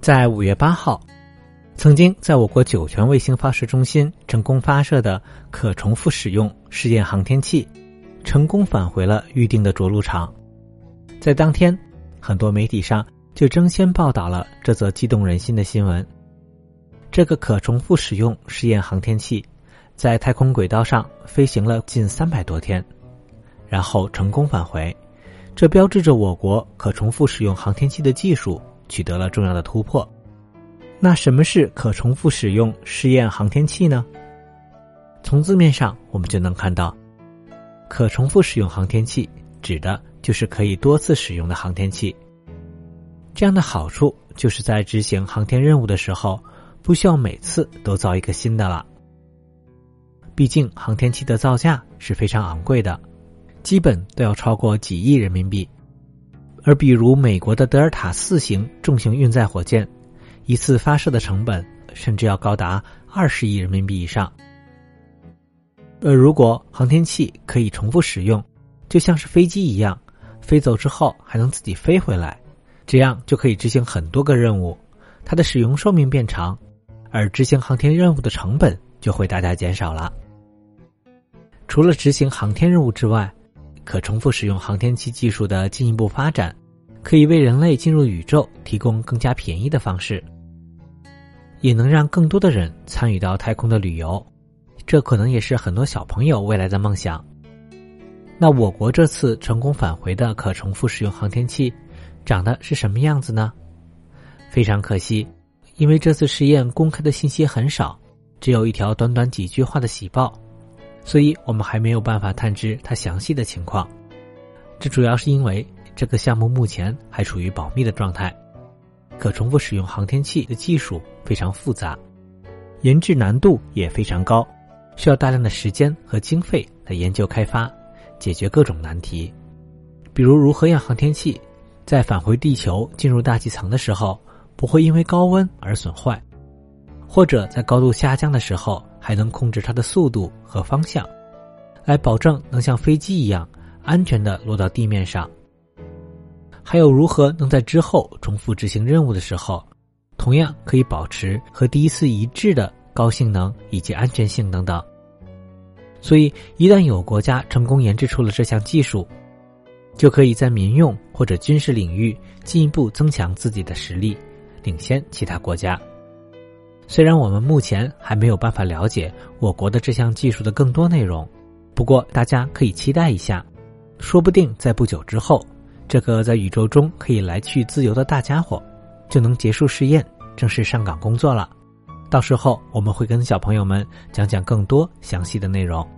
在五月八号，曾经在我国酒泉卫星发射中心成功发射的可重复使用试验航天器，成功返回了预定的着陆场。在当天，很多媒体上就争先报道了这则激动人心的新闻。这个可重复使用试验航天器，在太空轨道上飞行了近三百多天，然后成功返回，这标志着我国可重复使用航天器的技术。取得了重要的突破。那什么是可重复使用试验航天器呢？从字面上我们就能看到，可重复使用航天器指的就是可以多次使用的航天器。这样的好处就是在执行航天任务的时候，不需要每次都造一个新的了。毕竟航天器的造价是非常昂贵的，基本都要超过几亿人民币。而比如美国的德尔塔四型重型运载火箭，一次发射的成本甚至要高达二十亿人民币以上。而如果航天器可以重复使用，就像是飞机一样，飞走之后还能自己飞回来，这样就可以执行很多个任务，它的使用寿命变长，而执行航天任务的成本就会大大减少了。除了执行航天任务之外，可重复使用航天器技术的进一步发展，可以为人类进入宇宙提供更加便宜的方式，也能让更多的人参与到太空的旅游。这可能也是很多小朋友未来的梦想。那我国这次成功返回的可重复使用航天器，长得是什么样子呢？非常可惜，因为这次实验公开的信息很少，只有一条短短几句话的喜报。所以我们还没有办法探知它详细的情况，这主要是因为这个项目目前还处于保密的状态。可重复使用航天器的技术非常复杂，研制难度也非常高，需要大量的时间和经费来研究开发，解决各种难题。比如如何让航天器在返回地球进入大气层的时候不会因为高温而损坏，或者在高度下降的时候。还能控制它的速度和方向，来保证能像飞机一样安全的落到地面上。还有如何能在之后重复执行任务的时候，同样可以保持和第一次一致的高性能以及安全性等等。所以，一旦有国家成功研制出了这项技术，就可以在民用或者军事领域进一步增强自己的实力，领先其他国家。虽然我们目前还没有办法了解我国的这项技术的更多内容，不过大家可以期待一下，说不定在不久之后，这个在宇宙中可以来去自由的大家伙就能结束试验，正式上岗工作了。到时候我们会跟小朋友们讲讲更多详细的内容。